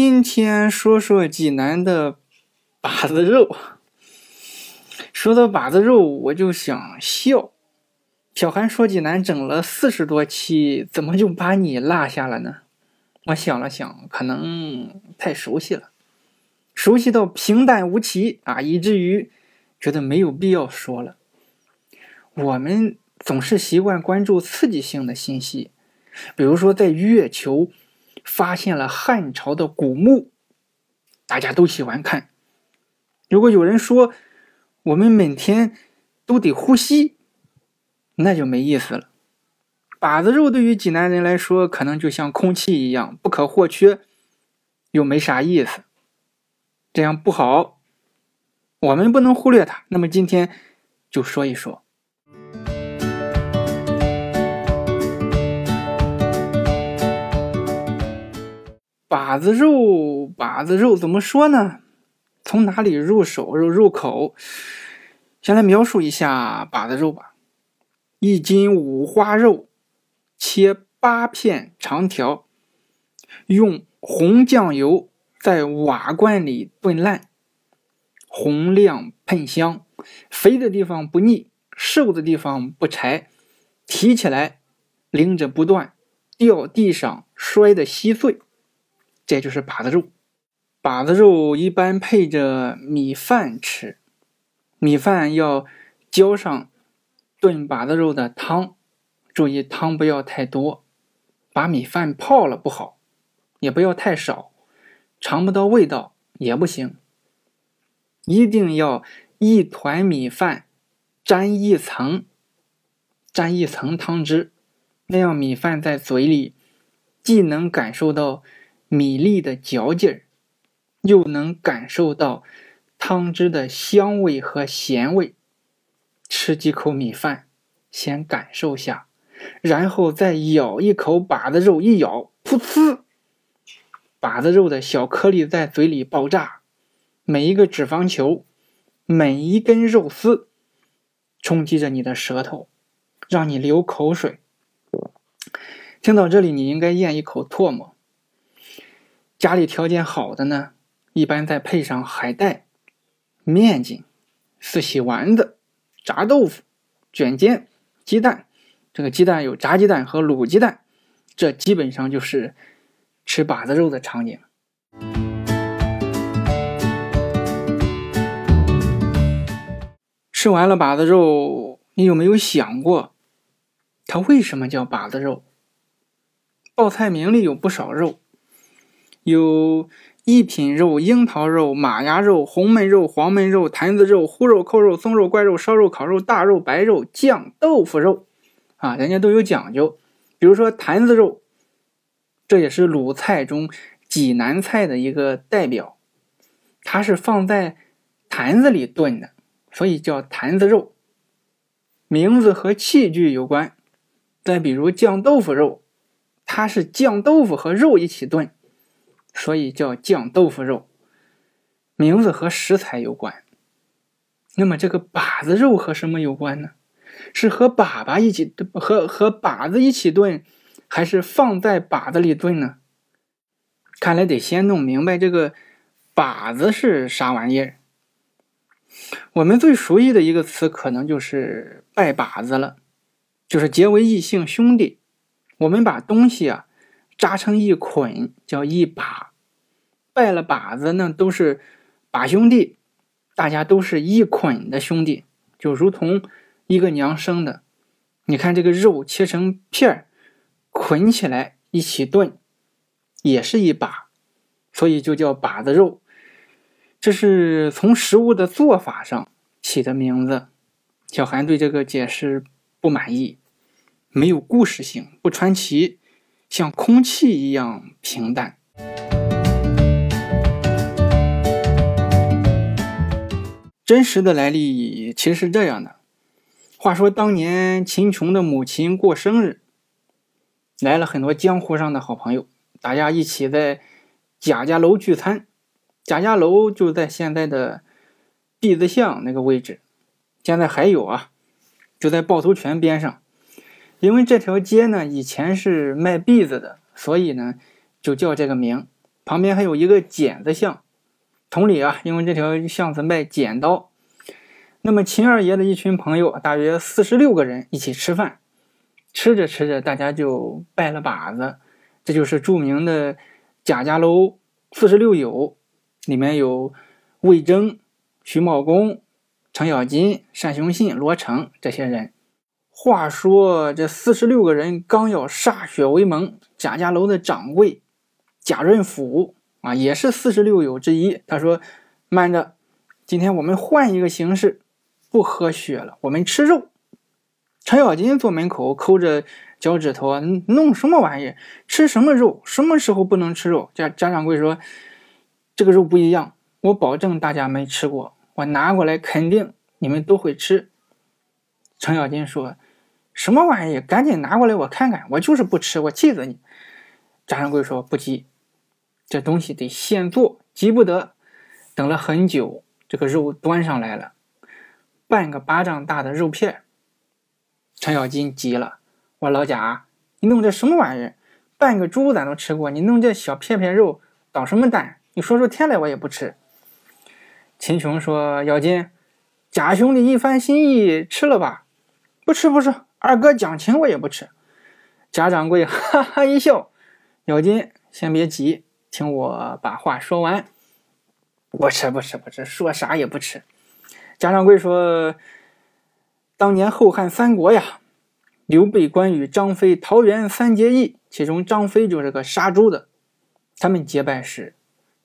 今天说说济南的把子肉。说到把子肉，我就想笑。小韩说济南整了四十多期，怎么就把你落下了呢？我想了想，可能太熟悉了，熟悉到平淡无奇啊，以至于觉得没有必要说了。我们总是习惯关注刺激性的信息，比如说在月球。发现了汉朝的古墓，大家都喜欢看。如果有人说我们每天都得呼吸，那就没意思了。把子肉对于济南人来说，可能就像空气一样不可或缺，又没啥意思，这样不好。我们不能忽略它。那么今天就说一说。把子肉，把子肉怎么说呢？从哪里入手入入口？先来描述一下把子肉吧。一斤五花肉，切八片长条，用红酱油在瓦罐里炖烂，红亮喷香，肥的地方不腻，瘦的地方不柴，提起来拎着不断，掉地上摔得稀碎。这就是把子肉，把子肉一般配着米饭吃，米饭要浇上炖把子肉的汤，注意汤不要太多，把米饭泡了不好，也不要太少，尝不到味道也不行，一定要一团米饭沾一层，沾一层汤汁，那样米饭在嘴里既能感受到。米粒的嚼劲儿，又能感受到汤汁的香味和咸味。吃几口米饭，先感受下，然后再咬一口把子肉，一咬，噗呲，把子肉的小颗粒在嘴里爆炸，每一个脂肪球，每一根肉丝，冲击着你的舌头，让你流口水。听到这里，你应该咽一口唾沫。家里条件好的呢，一般再配上海带、面筋、四喜丸子、炸豆腐、卷煎、鸡蛋。这个鸡蛋有炸鸡蛋和卤鸡蛋，这基本上就是吃把子肉的场景。吃完了把子肉，你有没有想过，它为什么叫把子肉？报菜名里有不少肉。有一品肉、樱桃肉、马牙肉、红焖肉、黄焖肉、坛子肉、烀肉、扣肉、松肉、怪肉、烧肉、烤肉、大肉、白肉、酱豆腐肉，啊，人家都有讲究。比如说坛子肉，这也是鲁菜中济南菜的一个代表，它是放在坛子里炖的，所以叫坛子肉。名字和器具有关。再比如酱豆腐肉，它是酱豆腐和肉一起炖。所以叫酱豆腐肉，名字和食材有关。那么这个把子肉和什么有关呢？是和粑粑一起和和把子一起炖，还是放在把子里炖呢？看来得先弄明白这个把子是啥玩意儿。我们最熟悉的一个词可能就是拜把子了，就是结为异姓兄弟。我们把东西啊扎成一捆，叫一把。拜了把子，那都是把兄弟，大家都是一捆的兄弟，就如同一个娘生的。你看这个肉切成片儿，捆起来一起炖，也是一把，所以就叫把子肉。这是从食物的做法上起的名字。小韩对这个解释不满意，没有故事性，不传奇，像空气一样平淡。真实的来历其实是这样的。话说当年秦琼的母亲过生日，来了很多江湖上的好朋友，大家一起在贾家楼聚餐。贾家楼就在现在的篦子巷那个位置，现在还有啊，就在趵突泉边上。因为这条街呢以前是卖篦子的，所以呢就叫这个名，旁边还有一个剪子巷。同理啊，因为这条巷子卖剪刀。那么秦二爷的一群朋友，大约四十六个人一起吃饭，吃着吃着，大家就拜了把子，这就是著名的贾家楼四十六友，里面有魏征、徐茂公、程咬金、单雄信、罗成这些人。话说这四十六个人刚要歃血为盟，贾家楼的掌柜贾润甫啊，也是四十六友之一。他说：“慢着，今天我们换一个形式。”不喝血了，我们吃肉。程咬金坐门口抠着脚趾头，弄什么玩意？吃什么肉？什么时候不能吃肉？贾贾掌柜说：“这个肉不一样，我保证大家没吃过，我拿过来肯定你们都会吃。”程咬金说：“什么玩意？赶紧拿过来我看看，我就是不吃，我气死你！”贾掌柜说：“不急，这东西得现做，急不得。”等了很久，这个肉端上来了。半个巴掌大的肉片，程咬金急了：“我老贾，你弄这什么玩意儿？半个猪咱都吃过，你弄这小片片肉捣什么蛋？你说出天来我也不吃。”秦琼说：“咬金，贾兄弟一番心意，吃了吧？不吃不吃，二哥讲情我也不吃。”贾掌柜哈哈一笑：“咬金，先别急，听我把话说完。不吃不吃不吃，说啥也不吃。”贾掌柜说：“当年后汉三国呀，刘备、关羽、张飞、桃园三结义，其中张飞就是个杀猪的。他们结拜时，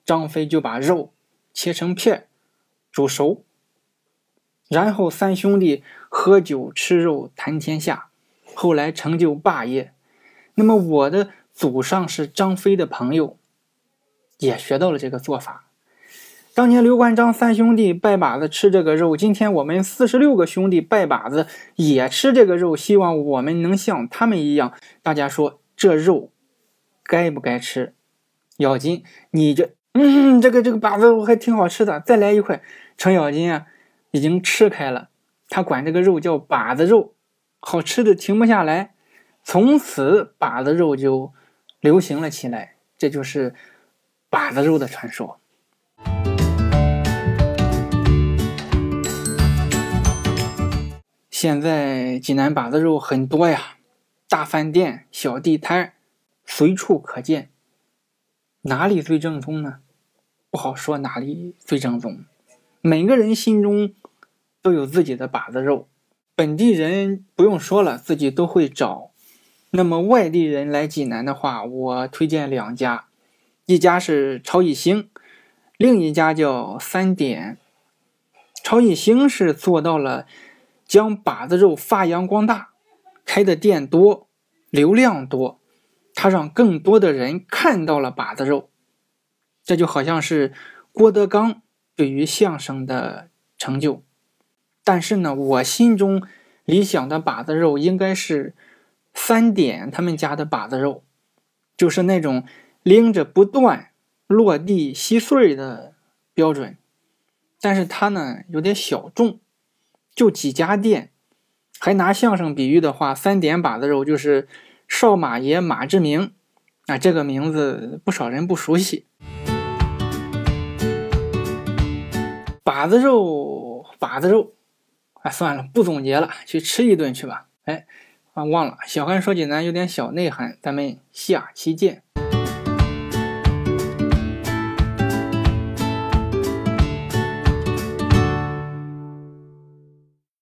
张飞就把肉切成片煮熟，然后三兄弟喝酒吃肉谈天下，后来成就霸业。那么我的祖上是张飞的朋友，也学到了这个做法。”当年刘关张三兄弟拜把子吃这个肉，今天我们四十六个兄弟拜把子也吃这个肉，希望我们能像他们一样。大家说这肉该不该吃？咬金，你这，嗯，这个这个把子肉还挺好吃的，再来一块。程咬金啊，已经吃开了，他管这个肉叫把子肉，好吃的停不下来。从此把子肉就流行了起来，这就是把子肉的传说。现在济南把子肉很多呀，大饭店、小地摊随处可见。哪里最正宗呢？不好说哪里最正宗。每个人心中都有自己的把子肉。本地人不用说了，自己都会找。那么外地人来济南的话，我推荐两家，一家是超一星，另一家叫三点。超一星是做到了。将把子肉发扬光大，开的店多，流量多，他让更多的人看到了把子肉，这就好像是郭德纲对于相声的成就。但是呢，我心中理想的把子肉应该是三点他们家的把子肉，就是那种拎着不断、落地稀碎的标准，但是它呢有点小众。就几家店，还拿相声比喻的话，三点把子肉就是少马爷马志明，啊，这个名字不少人不熟悉。把子肉，把子肉，哎，算了，不总结了，去吃一顿去吧。哎，啊，忘了，小韩说济南有点小内涵，咱们下期见。